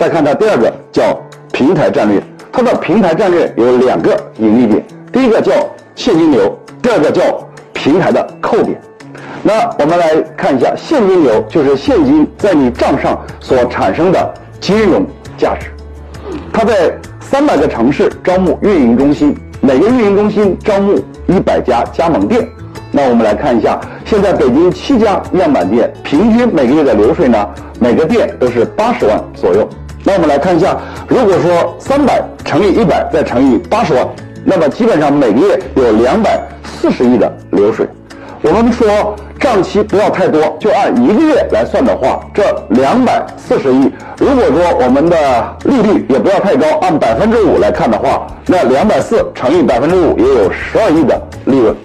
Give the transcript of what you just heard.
再看它第二个叫平台战略，它的平台战略有两个盈利点，第一个叫现金流，第二个叫平台的扣点。那我们来看一下现金流，就是现金在你账上所产生的金融价值。它在三百个城市招募运营中心，每个运营中心招募一百家加盟店。那我们来看一下，现在北京七家样板店平均每个月的流水呢，每个店都是八十万左右。那我们来看一下，如果说三百乘以一百再乘以八十万，那么基本上每个月有两百四十亿的流水。我们说账期不要太多，就按一个月来算的话，这两百四十亿，如果说我们的利率也不要太高，按百分之五来看的话，那两百四乘以百分之五也有十二亿的利润。